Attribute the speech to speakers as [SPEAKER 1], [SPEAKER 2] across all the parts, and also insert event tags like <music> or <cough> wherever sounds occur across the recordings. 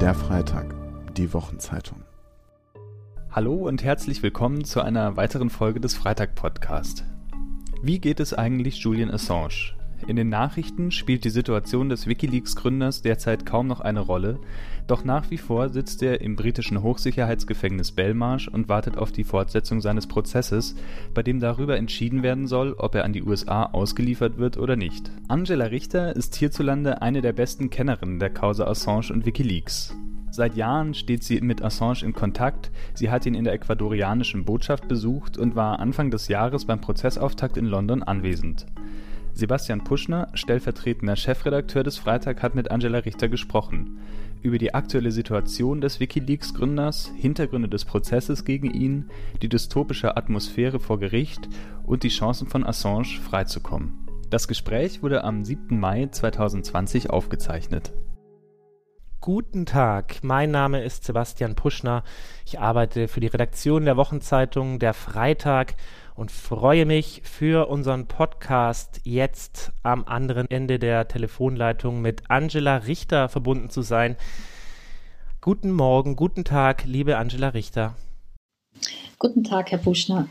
[SPEAKER 1] Der Freitag, die Wochenzeitung.
[SPEAKER 2] Hallo und herzlich willkommen zu einer weiteren Folge des Freitag-Podcast. Wie geht es eigentlich Julian Assange? In den Nachrichten spielt die Situation des Wikileaks-Gründers derzeit kaum noch eine Rolle, doch nach wie vor sitzt er im britischen Hochsicherheitsgefängnis Belmarsh und wartet auf die Fortsetzung seines Prozesses, bei dem darüber entschieden werden soll, ob er an die USA ausgeliefert wird oder nicht. Angela Richter ist hierzulande eine der besten Kennerinnen der Causa Assange und Wikileaks. Seit Jahren steht sie mit Assange in Kontakt, sie hat ihn in der ecuadorianischen Botschaft besucht und war Anfang des Jahres beim Prozessauftakt in London anwesend. Sebastian Puschner, stellvertretender Chefredakteur des Freitag, hat mit Angela Richter gesprochen. Über die aktuelle Situation des Wikileaks-Gründers, Hintergründe des Prozesses gegen ihn, die dystopische Atmosphäre vor Gericht und die Chancen von Assange freizukommen. Das Gespräch wurde am 7. Mai 2020 aufgezeichnet.
[SPEAKER 3] Guten Tag, mein Name ist Sebastian Puschner. Ich arbeite für die Redaktion der Wochenzeitung Der Freitag und freue mich für unseren Podcast jetzt am anderen Ende der Telefonleitung mit Angela Richter verbunden zu sein. Guten Morgen, guten Tag, liebe Angela Richter.
[SPEAKER 4] Guten Tag, Herr Buschner.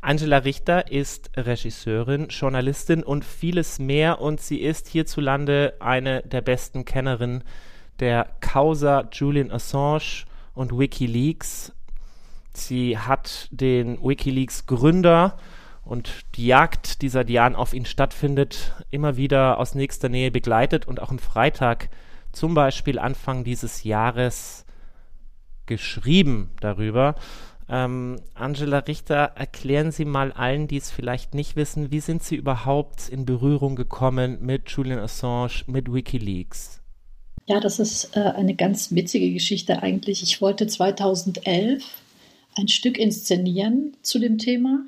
[SPEAKER 3] Angela Richter ist Regisseurin, Journalistin und vieles mehr und sie ist hierzulande eine der besten Kennerinnen der Causa Julian Assange und Wikileaks. Sie hat den Wikileaks-Gründer und die Jagd, die seit Jahren auf ihn stattfindet, immer wieder aus nächster Nähe begleitet und auch am Freitag, zum Beispiel Anfang dieses Jahres, geschrieben darüber. Ähm, Angela Richter, erklären Sie mal allen, die es vielleicht nicht wissen, wie sind Sie überhaupt in Berührung gekommen mit Julian Assange, mit Wikileaks?
[SPEAKER 4] Ja, das ist äh, eine ganz witzige Geschichte eigentlich. Ich wollte 2011 ein Stück inszenieren zu dem Thema.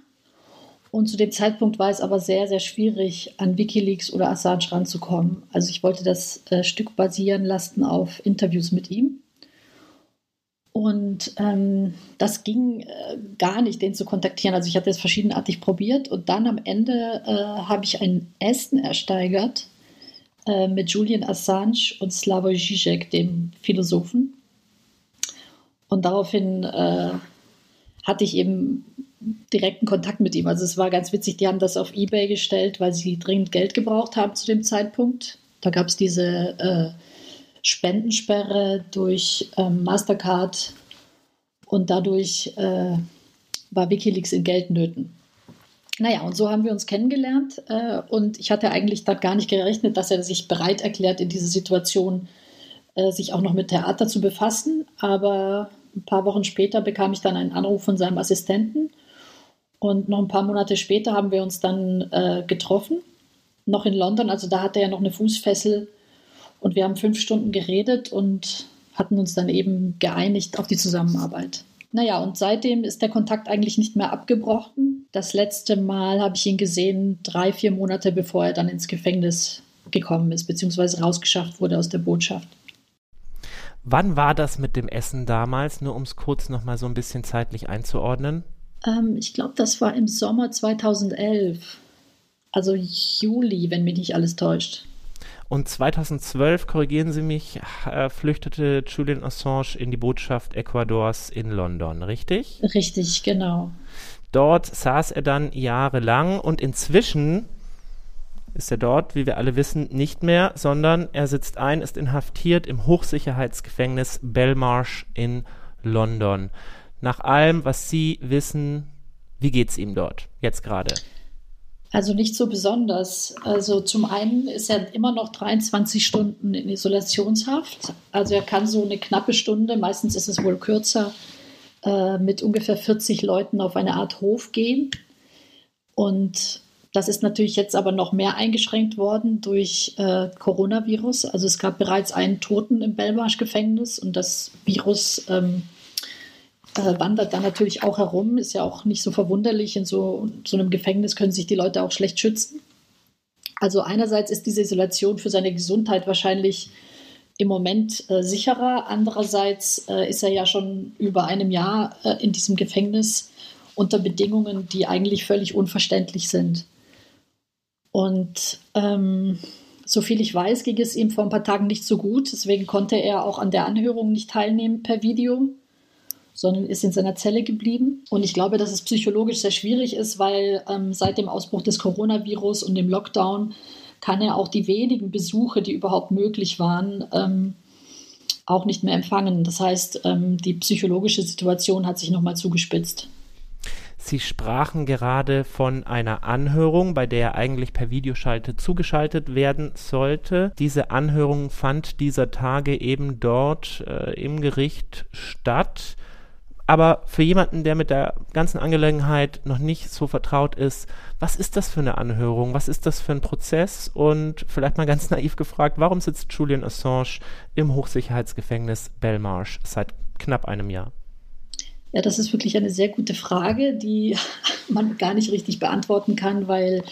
[SPEAKER 4] Und zu dem Zeitpunkt war es aber sehr, sehr schwierig, an Wikileaks oder Assange ranzukommen. Also ich wollte das äh, Stück basieren lassen auf Interviews mit ihm. Und ähm, das ging äh, gar nicht, den zu kontaktieren. Also ich hatte es verschiedenartig probiert und dann am Ende äh, habe ich ein Essen ersteigert äh, mit Julian Assange und Slavoj Žižek, dem Philosophen. Und daraufhin äh, hatte ich eben direkten Kontakt mit ihm. Also es war ganz witzig, die haben das auf Ebay gestellt, weil sie dringend Geld gebraucht haben zu dem Zeitpunkt. Da gab es diese äh, Spendensperre durch ähm, Mastercard und dadurch äh, war Wikileaks in Geldnöten. Naja, und so haben wir uns kennengelernt äh, und ich hatte eigentlich da gar nicht gerechnet, dass er sich bereit erklärt, in dieser Situation äh, sich auch noch mit Theater zu befassen. Aber ein paar Wochen später bekam ich dann einen Anruf von seinem Assistenten und noch ein paar Monate später haben wir uns dann äh, getroffen, noch in London. Also da hatte er noch eine Fußfessel und wir haben fünf Stunden geredet und hatten uns dann eben geeinigt auf die Zusammenarbeit. Naja, und seitdem ist der Kontakt eigentlich nicht mehr abgebrochen. Das letzte Mal habe ich ihn gesehen, drei, vier Monate bevor er dann ins Gefängnis gekommen ist, beziehungsweise rausgeschafft wurde aus der Botschaft.
[SPEAKER 3] Wann war das mit dem Essen damals, nur um es kurz nochmal so ein bisschen zeitlich einzuordnen?
[SPEAKER 4] Ähm, ich glaube, das war im Sommer 2011. Also Juli, wenn mich nicht alles täuscht.
[SPEAKER 3] Und 2012, korrigieren Sie mich, äh, flüchtete Julian Assange in die Botschaft Ecuadors in London, richtig?
[SPEAKER 4] Richtig, genau.
[SPEAKER 3] Dort saß er dann jahrelang und inzwischen ist er dort, wie wir alle wissen, nicht mehr, sondern er sitzt ein, ist inhaftiert im Hochsicherheitsgefängnis Belmarsh in London. Nach allem, was Sie wissen, wie geht es ihm dort jetzt gerade?
[SPEAKER 4] Also nicht so besonders. Also zum einen ist er immer noch 23 Stunden in Isolationshaft. Also er kann so eine knappe Stunde, meistens ist es wohl kürzer, äh, mit ungefähr 40 Leuten auf eine Art Hof gehen. Und das ist natürlich jetzt aber noch mehr eingeschränkt worden durch äh, Coronavirus. Also es gab bereits einen Toten im Belmarsh-Gefängnis und das Virus ähm, äh, wandert dann natürlich auch herum. Ist ja auch nicht so verwunderlich. In so, so einem Gefängnis können sich die Leute auch schlecht schützen. Also einerseits ist diese Isolation für seine Gesundheit wahrscheinlich im Moment äh, sicherer. Andererseits äh, ist er ja schon über einem Jahr äh, in diesem Gefängnis unter Bedingungen, die eigentlich völlig unverständlich sind. Und ähm, soviel ich weiß, ging es ihm vor ein paar Tagen nicht so gut. Deswegen konnte er auch an der Anhörung nicht teilnehmen per Video, sondern ist in seiner Zelle geblieben. Und ich glaube, dass es psychologisch sehr schwierig ist, weil ähm, seit dem Ausbruch des Coronavirus und dem Lockdown kann er auch die wenigen Besuche, die überhaupt möglich waren, ähm, auch nicht mehr empfangen. Das heißt, ähm, die psychologische Situation hat sich nochmal zugespitzt.
[SPEAKER 3] Sie sprachen gerade von einer Anhörung, bei der er eigentlich per Videoschalte zugeschaltet werden sollte. Diese Anhörung fand dieser Tage eben dort äh, im Gericht statt. Aber für jemanden, der mit der ganzen Angelegenheit noch nicht so vertraut ist, was ist das für eine Anhörung? Was ist das für ein Prozess? Und vielleicht mal ganz naiv gefragt, warum sitzt Julian Assange im Hochsicherheitsgefängnis Belmarsh seit knapp einem Jahr?
[SPEAKER 4] Ja, das ist wirklich eine sehr gute Frage, die <laughs> man gar nicht richtig beantworten kann, weil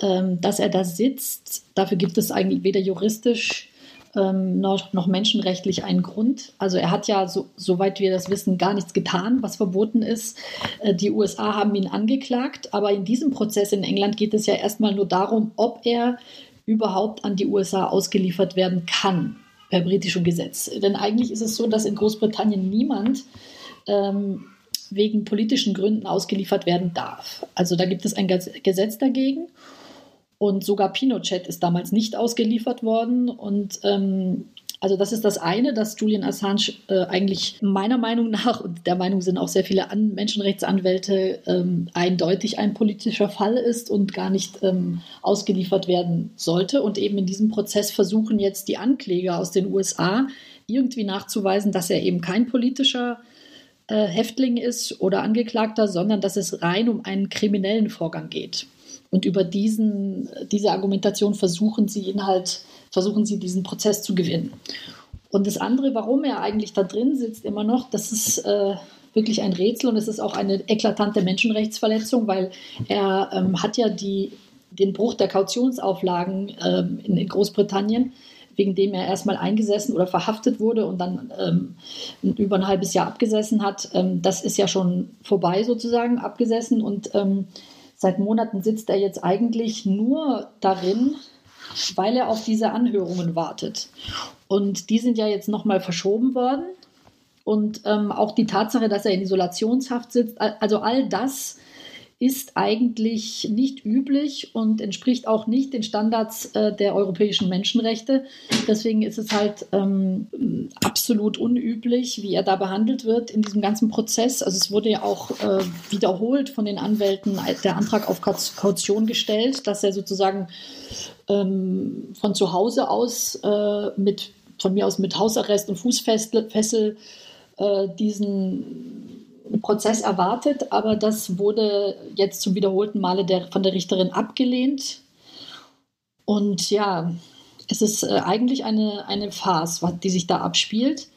[SPEAKER 4] ähm, dass er da sitzt, dafür gibt es eigentlich weder juristisch ähm, noch, noch, menschenrechtlich einen Grund. Also er hat ja, so, soweit wir das wissen, gar nichts getan, was verboten ist. Äh, die USA haben ihn angeklagt, aber in diesem Prozess in England geht es ja erstmal nur darum, ob er überhaupt an die USA ausgeliefert werden kann per britischem Gesetz. Denn eigentlich ist es so, dass in Großbritannien niemand ähm, wegen politischen Gründen ausgeliefert werden darf. Also da gibt es ein Gesetz dagegen. Und sogar Pinochet ist damals nicht ausgeliefert worden. Und ähm, also das ist das eine, dass Julian Assange äh, eigentlich meiner Meinung nach, und der Meinung sind auch sehr viele An Menschenrechtsanwälte, ähm, eindeutig ein politischer Fall ist und gar nicht ähm, ausgeliefert werden sollte. Und eben in diesem Prozess versuchen jetzt die Ankläger aus den USA irgendwie nachzuweisen, dass er eben kein politischer äh, Häftling ist oder Angeklagter, sondern dass es rein um einen kriminellen Vorgang geht. Und über diesen, diese Argumentation versuchen sie ihn halt, versuchen sie diesen Prozess zu gewinnen. Und das andere, warum er eigentlich da drin sitzt, immer noch, das ist äh, wirklich ein Rätsel und es ist auch eine eklatante Menschenrechtsverletzung, weil er ähm, hat ja die, den Bruch der Kautionsauflagen ähm, in, in, Großbritannien, wegen dem er erstmal eingesessen oder verhaftet wurde und dann ähm, über ein halbes Jahr abgesessen hat. Ähm, das ist ja schon vorbei sozusagen, abgesessen und ähm, Seit Monaten sitzt er jetzt eigentlich nur darin, weil er auf diese Anhörungen wartet. Und die sind ja jetzt nochmal verschoben worden. Und ähm, auch die Tatsache, dass er in Isolationshaft sitzt, also all das ist eigentlich nicht üblich und entspricht auch nicht den Standards äh, der europäischen Menschenrechte. Deswegen ist es halt ähm, absolut unüblich, wie er da behandelt wird in diesem ganzen Prozess. Also es wurde ja auch äh, wiederholt von den Anwälten der Antrag auf Kaution gestellt, dass er sozusagen ähm, von zu Hause aus äh, mit von mir aus mit Hausarrest und Fußfessel äh, diesen Prozess erwartet, aber das wurde jetzt zum wiederholten Male der, von der Richterin abgelehnt. Und ja, es ist äh, eigentlich eine, eine Farce, die sich da abspielt.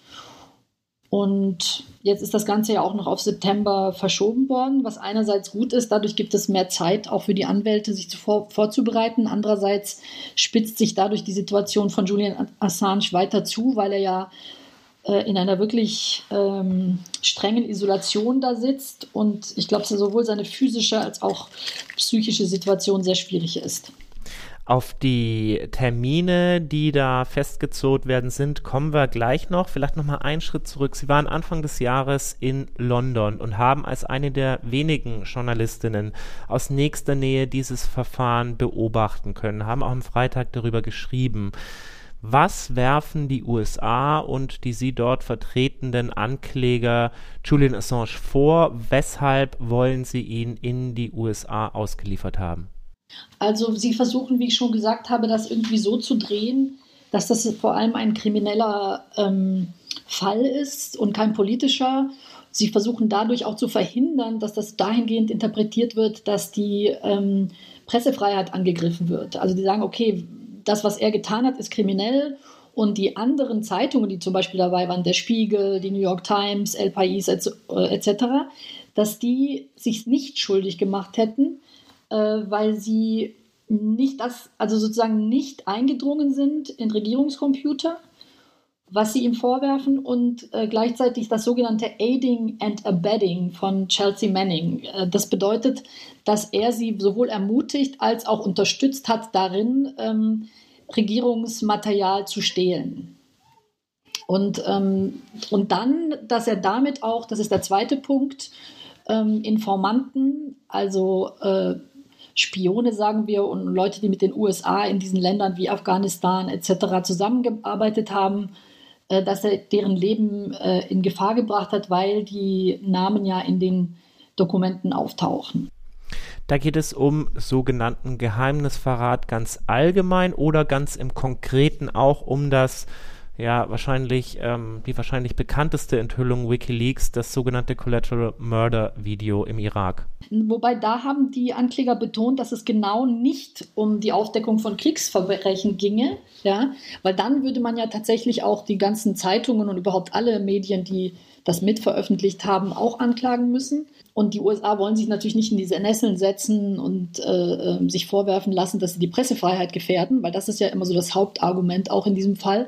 [SPEAKER 4] Und jetzt ist das Ganze ja auch noch auf September verschoben worden, was einerseits gut ist. Dadurch gibt es mehr Zeit auch für die Anwälte, sich zuvor, vorzubereiten. Andererseits spitzt sich dadurch die Situation von Julian Assange weiter zu, weil er ja in einer wirklich ähm, strengen Isolation da sitzt und ich glaube, sowohl seine physische als auch psychische Situation sehr schwierig ist.
[SPEAKER 3] Auf die Termine, die da festgezogen werden sind, kommen wir gleich noch. Vielleicht noch mal einen Schritt zurück. Sie waren Anfang des Jahres in London und haben als eine der wenigen Journalistinnen aus nächster Nähe dieses Verfahren beobachten können, haben auch am Freitag darüber geschrieben. Was werfen die USA und die sie dort vertretenden Ankläger Julian Assange vor? Weshalb wollen sie ihn in die USA ausgeliefert haben?
[SPEAKER 4] Also sie versuchen, wie ich schon gesagt habe, das irgendwie so zu drehen, dass das vor allem ein krimineller ähm, Fall ist und kein politischer. Sie versuchen dadurch auch zu verhindern, dass das dahingehend interpretiert wird, dass die ähm, Pressefreiheit angegriffen wird. Also die sagen, okay, das, was er getan hat, ist kriminell. Und die anderen Zeitungen, die zum Beispiel dabei waren, der Spiegel, die New York Times, El País etc., äh, dass die sich nicht schuldig gemacht hätten, äh, weil sie nicht das, also sozusagen nicht eingedrungen sind in Regierungscomputer, was sie ihm vorwerfen und äh, gleichzeitig das sogenannte Aiding and Abetting von Chelsea Manning. Äh, das bedeutet, dass er sie sowohl ermutigt als auch unterstützt hat darin, ähm, Regierungsmaterial zu stehlen. Und, ähm, und dann, dass er damit auch, das ist der zweite Punkt, ähm, Informanten, also äh, Spione, sagen wir, und Leute, die mit den USA in diesen Ländern wie Afghanistan etc. zusammengearbeitet haben, äh, dass er deren Leben äh, in Gefahr gebracht hat, weil die Namen ja in den Dokumenten auftauchen.
[SPEAKER 3] Da geht es um sogenannten Geheimnisverrat ganz allgemein oder ganz im Konkreten auch um das ja wahrscheinlich ähm, die wahrscheinlich bekannteste Enthüllung WikiLeaks, das sogenannte Collateral Murder Video im Irak.
[SPEAKER 4] Wobei da haben die Ankläger betont, dass es genau nicht um die Aufdeckung von Kriegsverbrechen ginge, ja, weil dann würde man ja tatsächlich auch die ganzen Zeitungen und überhaupt alle Medien, die das mitveröffentlicht haben, auch anklagen müssen. Und die USA wollen sich natürlich nicht in diese Nesseln setzen und äh, ähm, sich vorwerfen lassen, dass sie die Pressefreiheit gefährden, weil das ist ja immer so das Hauptargument auch in diesem Fall,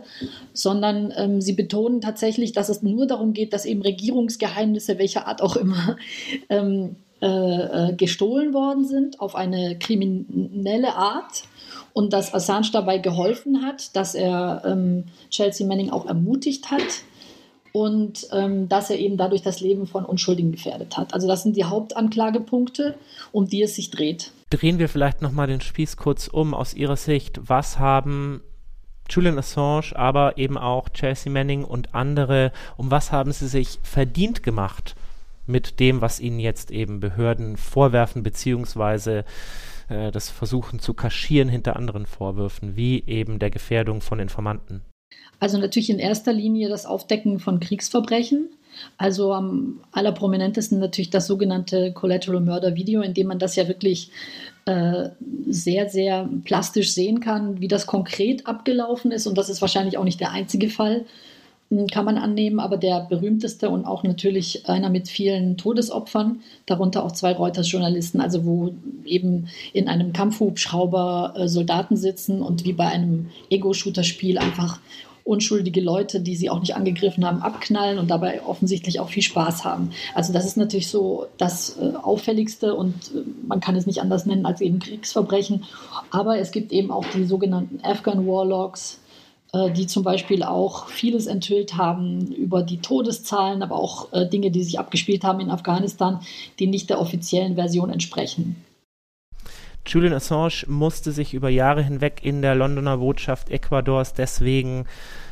[SPEAKER 4] sondern ähm, sie betonen tatsächlich, dass es nur darum geht, dass eben Regierungsgeheimnisse welcher Art auch immer <laughs> ähm, äh, äh gestohlen worden sind auf eine kriminelle Art und dass Assange dabei geholfen hat, dass er ähm, Chelsea Manning auch ermutigt hat, und ähm, dass er eben dadurch das Leben von Unschuldigen gefährdet hat. Also das sind die Hauptanklagepunkte, um die es sich dreht.
[SPEAKER 3] Drehen wir vielleicht nochmal den Spieß kurz um aus Ihrer Sicht. Was haben Julian Assange, aber eben auch Chelsea Manning und andere, um was haben sie sich verdient gemacht mit dem, was ihnen jetzt eben Behörden vorwerfen, beziehungsweise äh, das Versuchen zu kaschieren hinter anderen Vorwürfen, wie eben der Gefährdung von Informanten?
[SPEAKER 4] Also natürlich in erster Linie das Aufdecken von Kriegsverbrechen. Also am allerprominentesten natürlich das sogenannte Collateral Murder Video, in dem man das ja wirklich äh, sehr, sehr plastisch sehen kann, wie das konkret abgelaufen ist. Und das ist wahrscheinlich auch nicht der einzige Fall, kann man annehmen, aber der berühmteste und auch natürlich einer mit vielen Todesopfern, darunter auch zwei Reuters-Journalisten, also wo eben in einem Kampfhubschrauber äh, Soldaten sitzen und wie bei einem Ego-Shooter-Spiel einfach unschuldige Leute, die sie auch nicht angegriffen haben, abknallen und dabei offensichtlich auch viel Spaß haben. Also das ist natürlich so das äh, Auffälligste und äh, man kann es nicht anders nennen als eben Kriegsverbrechen. Aber es gibt eben auch die sogenannten Afghan Warlocks, die zum Beispiel auch vieles enthüllt haben über die Todeszahlen, aber auch äh, Dinge, die sich abgespielt haben in Afghanistan, die nicht der offiziellen Version entsprechen.
[SPEAKER 3] Julian Assange musste sich über Jahre hinweg in der Londoner Botschaft Ecuadors deswegen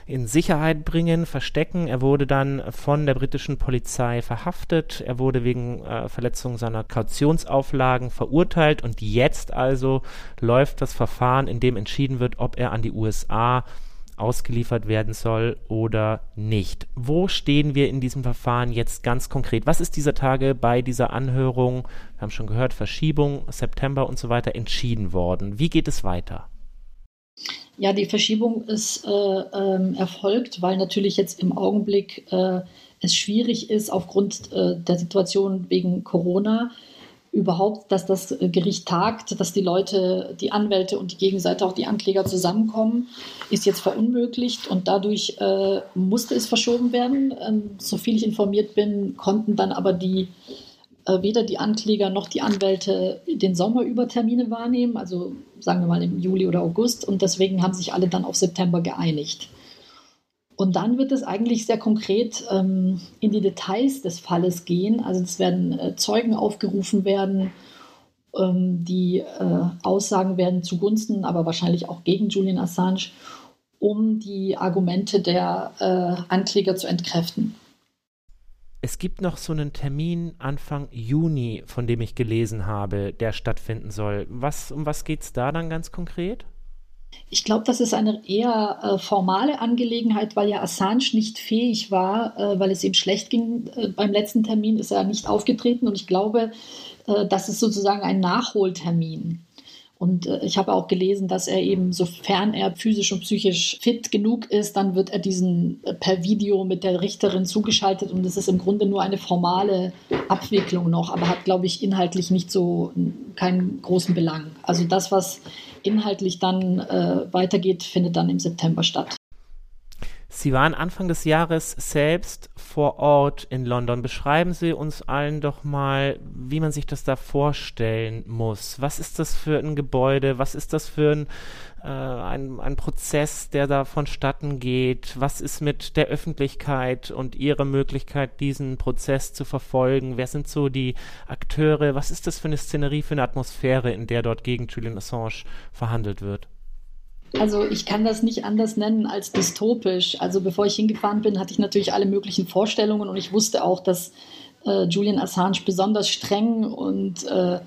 [SPEAKER 3] in Sicherheit bringen, verstecken. Er wurde dann von der britischen Polizei verhaftet. Er wurde wegen äh, Verletzung seiner Kautionsauflagen verurteilt und jetzt also läuft das Verfahren, in dem entschieden wird, ob er an die USA ausgeliefert werden soll oder nicht. Wo stehen wir in diesem Verfahren jetzt ganz konkret? Was ist dieser Tage bei dieser Anhörung, wir haben schon gehört, Verschiebung, September und so weiter, entschieden worden? Wie geht es weiter?
[SPEAKER 4] Ja, die Verschiebung ist äh, ähm, erfolgt, weil natürlich jetzt im Augenblick äh, es schwierig ist aufgrund äh, der Situation wegen Corona überhaupt, dass das Gericht tagt, dass die Leute, die Anwälte und die Gegenseite, auch die Ankläger zusammenkommen, ist jetzt verunmöglicht und dadurch äh, musste es verschoben werden. Ähm, so ich informiert bin, konnten dann aber die äh, weder die Ankläger noch die Anwälte den Sommer über Termine wahrnehmen, also sagen wir mal im Juli oder August und deswegen haben sich alle dann auf September geeinigt. Und dann wird es eigentlich sehr konkret ähm, in die Details des Falles gehen. Also es werden äh, Zeugen aufgerufen werden, ähm, die äh, Aussagen werden zugunsten, aber wahrscheinlich auch gegen Julian Assange, um die Argumente der äh, Ankläger zu entkräften.
[SPEAKER 3] Es gibt noch so einen Termin Anfang Juni, von dem ich gelesen habe, der stattfinden soll. Was, um was geht es da dann ganz konkret?
[SPEAKER 4] Ich glaube, das ist eine eher äh, formale Angelegenheit, weil ja Assange nicht fähig war, äh, weil es ihm schlecht ging. Äh, beim letzten Termin ist er nicht aufgetreten und ich glaube, äh, das ist sozusagen ein Nachholtermin. Und äh, ich habe auch gelesen, dass er eben, sofern er physisch und psychisch fit genug ist, dann wird er diesen äh, per Video mit der Richterin zugeschaltet und es ist im Grunde nur eine formale Abwicklung noch, aber hat, glaube ich, inhaltlich nicht so keinen großen Belang. Also das, was inhaltlich dann äh, weitergeht, findet dann im September statt.
[SPEAKER 3] Sie waren Anfang des Jahres selbst vor Ort in London. Beschreiben Sie uns allen doch mal, wie man sich das da vorstellen muss. Was ist das für ein Gebäude? Was ist das für ein, äh, ein, ein Prozess, der da vonstatten geht? Was ist mit der Öffentlichkeit und ihrer Möglichkeit, diesen Prozess zu verfolgen? Wer sind so die Akteure? Was ist das für eine Szenerie, für eine Atmosphäre, in der dort gegen Julian Assange verhandelt wird?
[SPEAKER 4] Also ich kann das nicht anders nennen als dystopisch. Also bevor ich hingefahren bin, hatte ich natürlich alle möglichen Vorstellungen und ich wusste auch, dass äh, Julian Assange besonders streng und, äh,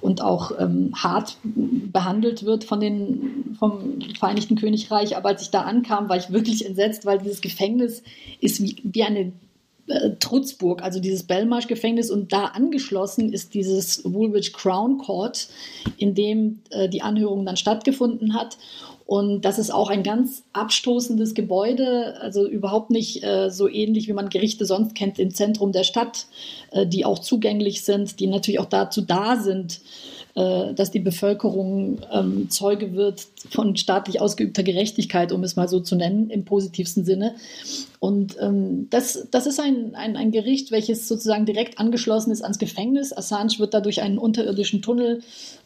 [SPEAKER 4] und auch ähm, hart behandelt wird von den, vom Vereinigten Königreich. Aber als ich da ankam, war ich wirklich entsetzt, weil dieses Gefängnis ist wie, wie eine äh, Trutzburg, also dieses Belmarsh-Gefängnis und da angeschlossen ist dieses Woolwich Crown Court, in dem äh, die Anhörung dann stattgefunden hat. Und das ist auch ein ganz abstoßendes Gebäude, also überhaupt nicht äh, so ähnlich, wie man Gerichte sonst kennt im Zentrum der Stadt, äh, die auch zugänglich sind, die natürlich auch dazu da sind, äh, dass die Bevölkerung ähm, Zeuge wird von staatlich ausgeübter Gerechtigkeit, um es mal so zu nennen, im positivsten Sinne. Und ähm, das, das ist ein, ein, ein Gericht, welches sozusagen direkt angeschlossen ist ans Gefängnis. Assange wird da durch einen unterirdischen Tunnel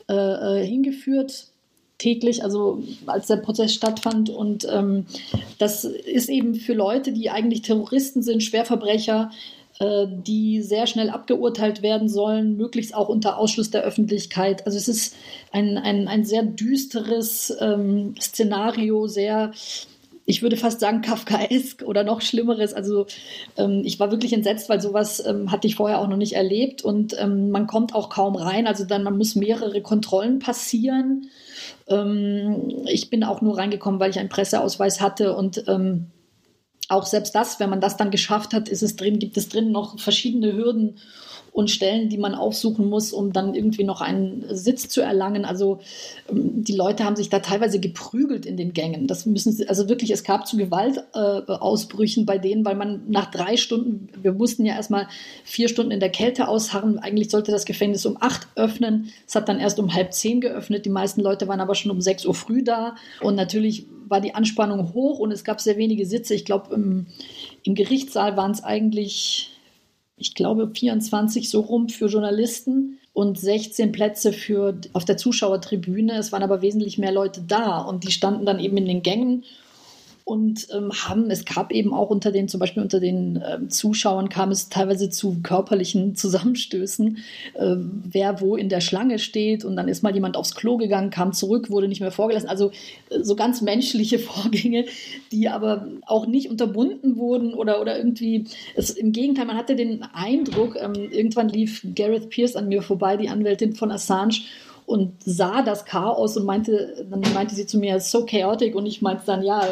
[SPEAKER 4] äh, äh hingeführt täglich, also als der Prozess stattfand. Und ähm, das ist eben für Leute, die eigentlich Terroristen sind, Schwerverbrecher, äh, die sehr schnell abgeurteilt werden sollen, möglichst auch unter Ausschluss der Öffentlichkeit. Also es ist ein, ein, ein sehr düsteres ähm, Szenario, sehr ich würde fast sagen, Kafkaesk oder noch Schlimmeres. Also ähm, ich war wirklich entsetzt, weil sowas ähm, hatte ich vorher auch noch nicht erlebt und ähm, man kommt auch kaum rein. Also dann, man muss mehrere Kontrollen passieren. Ähm, ich bin auch nur reingekommen, weil ich einen Presseausweis hatte und ähm, auch selbst das, wenn man das dann geschafft hat, ist es drin, gibt es drin noch verschiedene Hürden und Stellen, die man aufsuchen muss, um dann irgendwie noch einen Sitz zu erlangen. Also ähm, die Leute haben sich da teilweise geprügelt in den Gängen. Das müssen sie, also wirklich, es gab zu Gewaltausbrüchen äh, bei denen, weil man nach drei Stunden, wir mussten ja erstmal vier Stunden in der Kälte ausharren. Eigentlich sollte das Gefängnis um acht öffnen. Es hat dann erst um halb zehn geöffnet. Die meisten Leute waren aber schon um sechs Uhr früh da. Und natürlich war die Anspannung hoch und es gab sehr wenige Sitze. Ich glaube, im, im Gerichtssaal waren es eigentlich ich glaube, 24 so rum für Journalisten und 16 Plätze für auf der Zuschauertribüne. Es waren aber wesentlich mehr Leute da und die standen dann eben in den Gängen und ähm, haben, es gab eben auch unter den, zum Beispiel unter den ähm, Zuschauern kam es teilweise zu körperlichen <laughs> Zusammenstößen, äh, wer wo in der Schlange steht und dann ist mal jemand aufs Klo gegangen, kam zurück, wurde nicht mehr vorgelassen. Also äh, so ganz menschliche <laughs> Vorgänge, die aber auch nicht unterbunden wurden oder, oder irgendwie, es, im Gegenteil, man hatte den Eindruck, ähm, irgendwann lief Gareth Pierce an mir vorbei, die Anwältin von Assange, und sah das Chaos und meinte, dann meinte sie zu mir, so chaotic und ich meinte dann, ja,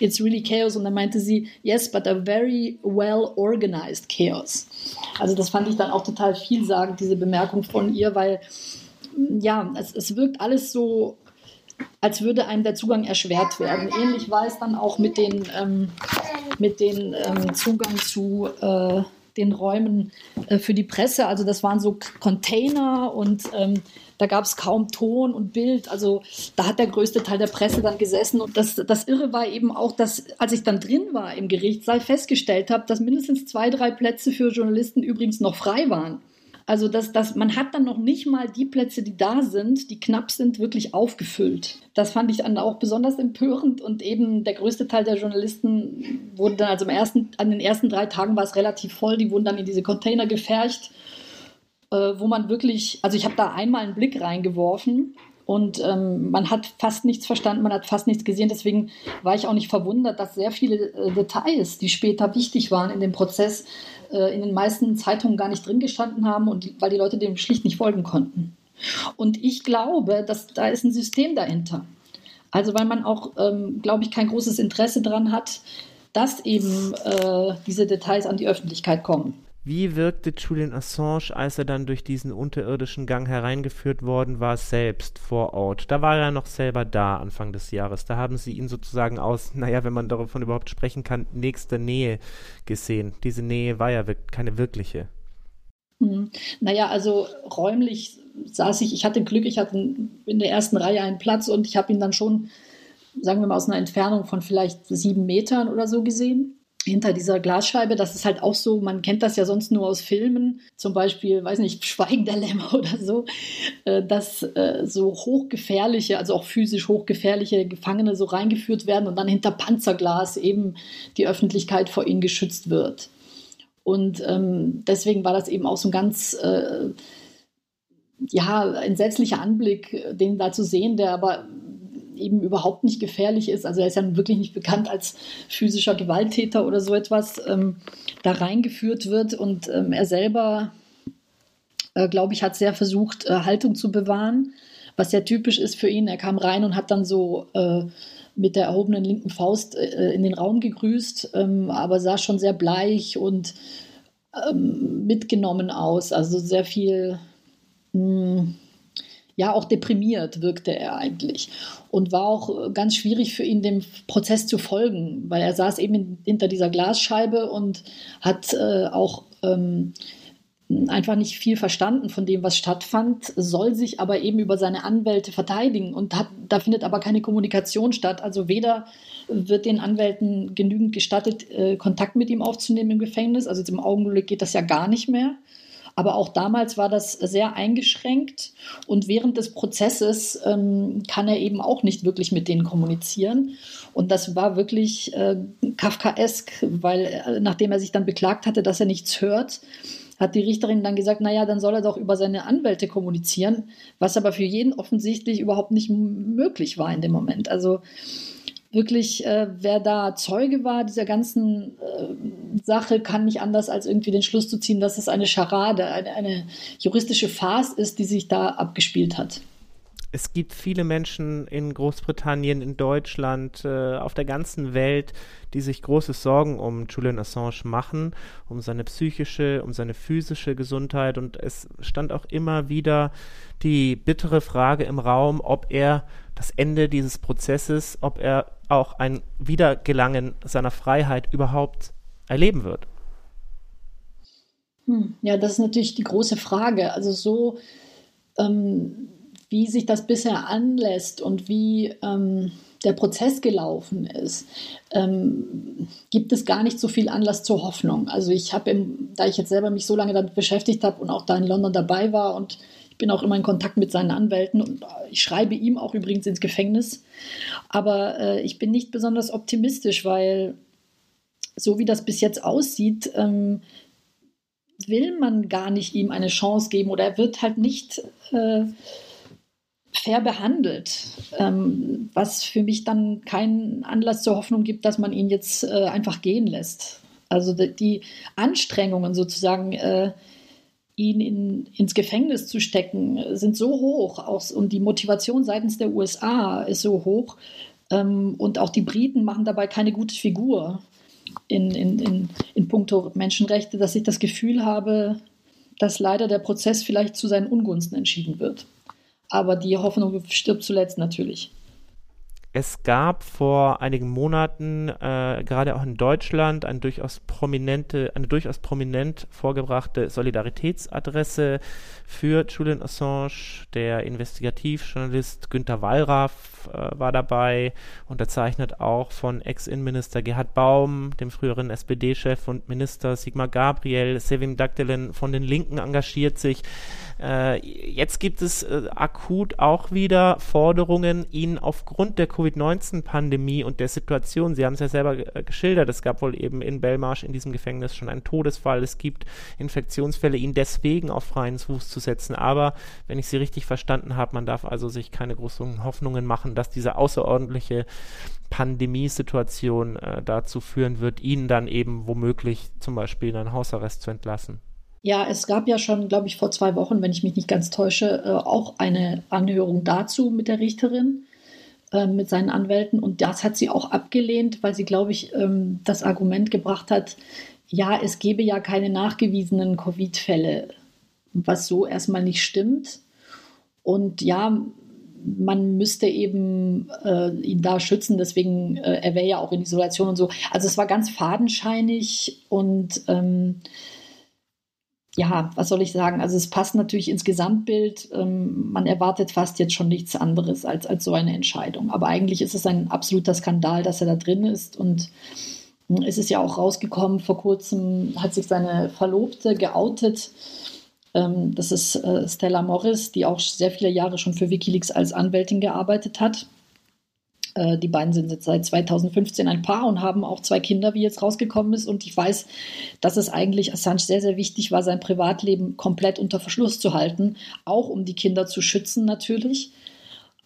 [SPEAKER 4] it's really chaos und dann meinte sie, yes, but a very well organized chaos. Also das fand ich dann auch total vielsagend, diese Bemerkung von ihr, weil ja, es, es wirkt alles so als würde einem der Zugang erschwert werden. Ähnlich war es dann auch mit den, ähm, mit den ähm, Zugang zu äh, den Räumen äh, für die Presse. Also das waren so Container und ähm, da gab es kaum Ton und Bild. Also da hat der größte Teil der Presse dann gesessen. Und das, das Irre war eben auch, dass als ich dann drin war im Gerichtssaal, festgestellt habe, dass mindestens zwei, drei Plätze für Journalisten übrigens noch frei waren. Also dass, dass man hat dann noch nicht mal die Plätze, die da sind, die knapp sind, wirklich aufgefüllt. Das fand ich dann auch besonders empörend und eben der größte Teil der Journalisten wurde dann, also am ersten, an den ersten drei Tagen war es relativ voll, die wurden dann in diese Container gefercht, äh, wo man wirklich, also ich habe da einmal einen Blick reingeworfen und ähm, man hat fast nichts verstanden, man hat fast nichts gesehen. Deswegen war ich auch nicht verwundert, dass sehr viele äh, Details, die später wichtig waren in dem Prozess, äh, in den meisten Zeitungen gar nicht drin gestanden haben und weil die Leute dem schlicht nicht folgen konnten. Und ich glaube, dass da ist ein System dahinter. Also weil man auch, ähm, glaube ich, kein großes Interesse daran hat, dass eben äh, diese Details an die Öffentlichkeit kommen.
[SPEAKER 3] Wie wirkte Julian Assange, als er dann durch diesen unterirdischen Gang hereingeführt worden war, selbst vor Ort? Da war er noch selber da Anfang des Jahres. Da haben sie ihn sozusagen aus, <laughs> naja, wenn man davon überhaupt sprechen kann, nächster Nähe gesehen. Diese Nähe war ja keine wirkliche.
[SPEAKER 4] Hm. Naja, also räumlich saß ich, ich hatte Glück, ich hatte in der ersten Reihe einen Platz und ich habe ihn dann schon sagen wir mal, aus einer Entfernung von vielleicht sieben Metern oder so gesehen hinter dieser Glasscheibe. Das ist halt auch so, man kennt das ja sonst nur aus Filmen, zum Beispiel, weiß nicht, <laughs> Schweigen der Lämmer oder so, äh, dass äh, so hochgefährliche, also auch physisch hochgefährliche Gefangene so reingeführt werden und dann hinter Panzerglas eben die Öffentlichkeit vor ihnen geschützt wird. Und ähm, deswegen war das eben auch so ein ganz äh, ja, entsetzlicher Anblick, den da zu sehen, der aber eben überhaupt nicht gefährlich ist. Also er ist ja wirklich nicht bekannt als physischer Gewalttäter oder so etwas, ähm, da reingeführt wird und ähm, er selber, äh, glaube ich, hat sehr versucht, äh, Haltung zu bewahren, was sehr typisch ist für ihn. Er kam rein und hat dann so äh, mit der erhobenen linken Faust äh, in den Raum gegrüßt, ähm, aber sah schon sehr bleich und ähm, mitgenommen aus. Also sehr viel. Mh, hm, ja auch deprimiert wirkte er eigentlich und war auch äh, ganz schwierig für ihn, dem Prozess zu folgen, weil er saß eben in, hinter dieser Glasscheibe und hat äh, auch ähm, einfach nicht viel verstanden von dem, was stattfand, soll sich aber eben über seine Anwälte verteidigen und hat, da findet aber keine Kommunikation statt. Also weder wird den Anwälten genügend gestattet, äh, Kontakt mit ihm aufzunehmen im Gefängnis, also im Augenblick geht das ja gar nicht mehr. Aber auch damals war das sehr eingeschränkt und während des Prozesses ähm, kann er eben auch nicht wirklich mit denen kommunizieren. Und das war wirklich äh, kafkaesk, weil äh, nachdem er sich dann beklagt hatte, dass er nichts hört, hat die Richterin dann gesagt, naja, dann soll er doch über seine Anwälte kommunizieren, was aber für jeden offensichtlich überhaupt nicht möglich war in dem Moment. Also wirklich, äh, wer da Zeuge war dieser ganzen äh, Sache, kann nicht anders als irgendwie den Schluss zu ziehen, dass es eine Scharade, eine, eine juristische Farce ist, die sich da abgespielt hat.
[SPEAKER 3] Es gibt viele Menschen in Großbritannien, in Deutschland, äh, auf der ganzen Welt, die sich große Sorgen um Julian Assange machen, um seine psychische, um seine physische Gesundheit. Und es stand auch immer wieder die bittere Frage im Raum, ob er das Ende dieses Prozesses, ob er auch ein Wiedergelangen seiner Freiheit überhaupt erleben wird.
[SPEAKER 4] Hm, ja, das ist natürlich die große Frage. Also so, ähm, wie sich das bisher anlässt und wie ähm, der Prozess gelaufen ist, ähm, gibt es gar nicht so viel Anlass zur Hoffnung. Also ich habe, da ich jetzt selber mich so lange damit beschäftigt habe und auch da in London dabei war und bin auch immer in Kontakt mit seinen Anwälten und ich schreibe ihm auch übrigens ins Gefängnis. Aber äh, ich bin nicht besonders optimistisch, weil so wie das bis jetzt aussieht, ähm, will man gar nicht ihm eine Chance geben oder er wird halt nicht äh, fair behandelt, ähm, was für mich dann keinen Anlass zur Hoffnung gibt, dass man ihn jetzt äh, einfach gehen lässt. Also die, die Anstrengungen sozusagen, äh, ihn in, ins Gefängnis zu stecken, sind so hoch auch, und die Motivation seitens der USA ist so hoch. Ähm, und auch die Briten machen dabei keine gute Figur in, in, in, in puncto Menschenrechte, dass ich das Gefühl habe, dass leider der Prozess vielleicht zu seinen Ungunsten entschieden wird. Aber die Hoffnung stirbt zuletzt natürlich.
[SPEAKER 3] Es gab vor einigen Monaten, äh, gerade auch in Deutschland, eine durchaus prominente, eine durchaus prominent vorgebrachte Solidaritätsadresse für Julian Assange. Der Investigativjournalist Günter Wallraff äh, war dabei, unterzeichnet auch von Ex-Innenminister Gerhard Baum, dem früheren SPD-Chef und Minister Sigmar Gabriel, Sevim Dagdelen von den Linken engagiert sich. Äh, jetzt gibt es äh, akut auch wieder Forderungen, ihn aufgrund der Covid-19-Pandemie und der Situation, Sie haben es ja selber äh, geschildert, es gab wohl eben in Belmarsh in diesem Gefängnis schon einen Todesfall, es gibt Infektionsfälle, ihn deswegen auf freien Fuß zu setzen. Aber wenn ich Sie richtig verstanden habe, man darf also sich keine großen Hoffnungen machen, dass diese außerordentliche Pandemiesituation äh, dazu führen wird, ihn dann eben womöglich zum Beispiel in einen Hausarrest zu entlassen.
[SPEAKER 4] Ja, es gab ja schon, glaube ich, vor zwei Wochen, wenn ich mich nicht ganz täusche, äh, auch eine Anhörung dazu mit der Richterin, äh, mit seinen Anwälten. Und das hat sie auch abgelehnt, weil sie, glaube ich, ähm, das Argument gebracht hat, ja, es gebe ja keine nachgewiesenen Covid-Fälle, was so erstmal nicht stimmt. Und ja, man müsste eben äh, ihn da schützen, deswegen, äh, er wäre ja auch in Isolation und so. Also es war ganz fadenscheinig und ähm, ja, was soll ich sagen? Also es passt natürlich ins Gesamtbild. Ähm, man erwartet fast jetzt schon nichts anderes als, als so eine Entscheidung. Aber eigentlich ist es ein absoluter Skandal, dass er da drin ist. Und hm, es ist ja auch rausgekommen, vor kurzem hat sich seine Verlobte geoutet. Ähm, das ist äh, Stella Morris, die auch sehr viele Jahre schon für Wikileaks als Anwältin gearbeitet hat. Äh, die beiden sind jetzt seit 2015 ein Paar und haben auch zwei Kinder, wie jetzt rausgekommen ist. Und ich weiß, dass es eigentlich Assange sehr, sehr wichtig war, sein Privatleben komplett unter Verschluss zu halten, auch um die Kinder zu schützen natürlich.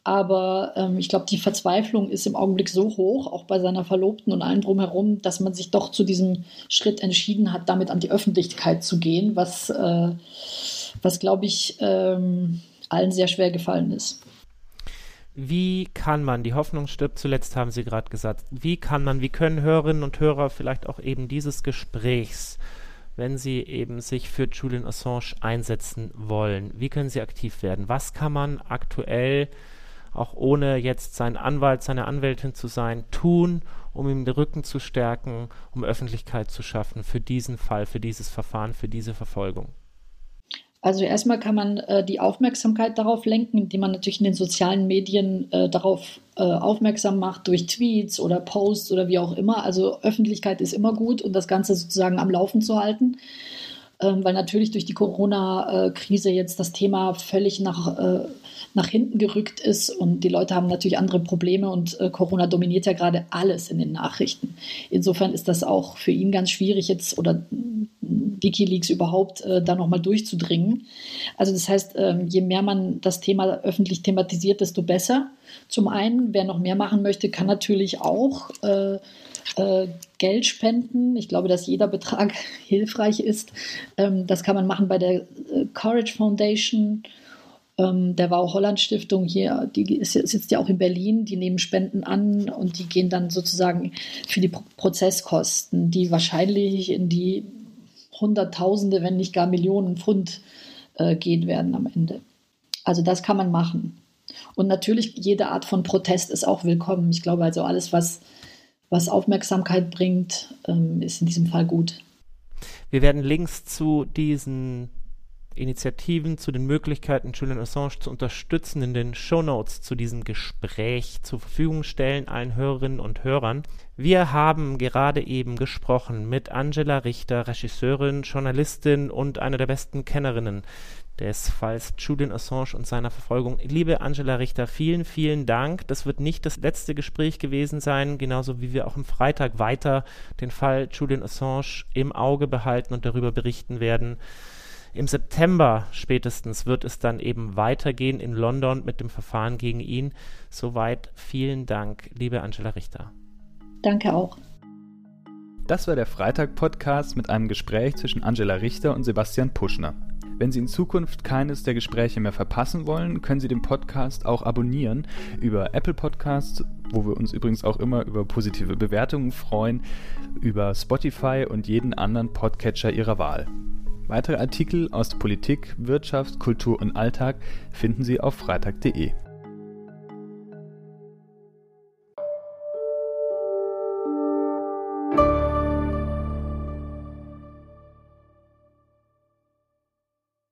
[SPEAKER 4] Aber ähm, ich glaube, die Verzweiflung ist im Augenblick so hoch, auch bei seiner Verlobten und allen drumherum, dass man sich doch zu diesem Schritt entschieden hat, damit an die Öffentlichkeit zu gehen, was, äh, was glaube ich, ähm, allen sehr schwer gefallen ist.
[SPEAKER 3] Wie kann man, die Hoffnung stirbt zuletzt, haben Sie gerade gesagt, wie kann man, wie können Hörerinnen und Hörer vielleicht auch eben dieses Gesprächs, wenn sie eben sich für Julian Assange einsetzen wollen, wie können sie aktiv werden? Was kann man aktuell, auch ohne jetzt sein Anwalt, seine Anwältin zu sein, tun, um ihm den Rücken zu stärken, um Öffentlichkeit zu schaffen für diesen Fall, für dieses Verfahren, für diese Verfolgung?
[SPEAKER 4] Also erstmal kann man äh, die Aufmerksamkeit darauf lenken, indem man natürlich in den sozialen Medien äh, darauf äh, aufmerksam macht, durch Tweets oder Posts oder wie auch immer. Also Öffentlichkeit ist immer gut und das Ganze sozusagen am Laufen zu halten. Ähm, weil natürlich durch die Corona-Krise jetzt das Thema völlig nach, äh, nach hinten gerückt ist und die Leute haben natürlich andere Probleme und äh, Corona dominiert ja gerade alles in den Nachrichten. Insofern ist das auch für ihn ganz schwierig jetzt oder Wikileaks überhaupt äh, da nochmal durchzudringen. Also das heißt, ähm, je mehr man das Thema öffentlich thematisiert, desto besser. Zum einen, wer noch mehr machen möchte, kann natürlich auch äh, äh, Geld spenden. Ich glaube, dass jeder Betrag <laughs> hilfreich ist. Ähm, das kann man machen bei der äh, Courage Foundation. Ähm, der Wow Holland Stiftung hier, die ist, sitzt ja auch in Berlin, die nehmen Spenden an und die gehen dann sozusagen für die Pro Prozesskosten, die wahrscheinlich in die Hunderttausende, wenn nicht gar Millionen Pfund äh, gehen werden am Ende. Also das kann man machen. Und natürlich jede Art von Protest ist auch willkommen. Ich glaube also alles, was, was Aufmerksamkeit bringt, ähm, ist in diesem Fall gut.
[SPEAKER 3] Wir werden Links zu diesen Initiativen, zu den Möglichkeiten, Julian Assange zu unterstützen, in den Shownotes zu diesem Gespräch zur Verfügung stellen, allen Hörerinnen und Hörern. Wir haben gerade eben gesprochen mit Angela Richter, Regisseurin, Journalistin und einer der besten Kennerinnen des Falls Julian Assange und seiner Verfolgung. Liebe Angela Richter, vielen, vielen Dank. Das wird nicht das letzte Gespräch gewesen sein, genauso wie wir auch am Freitag weiter den Fall Julian Assange im Auge behalten und darüber berichten werden. Im September spätestens wird es dann eben weitergehen in London mit dem Verfahren gegen ihn. Soweit vielen Dank, liebe Angela Richter.
[SPEAKER 4] Danke auch.
[SPEAKER 2] Das war der Freitag-Podcast mit einem Gespräch zwischen Angela Richter und Sebastian Puschner. Wenn Sie in Zukunft keines der Gespräche mehr verpassen wollen, können Sie den Podcast auch abonnieren über Apple Podcasts, wo wir uns übrigens auch immer über positive Bewertungen freuen, über Spotify und jeden anderen Podcatcher Ihrer Wahl. Weitere Artikel aus Politik, Wirtschaft, Kultur und Alltag finden Sie auf freitag.de.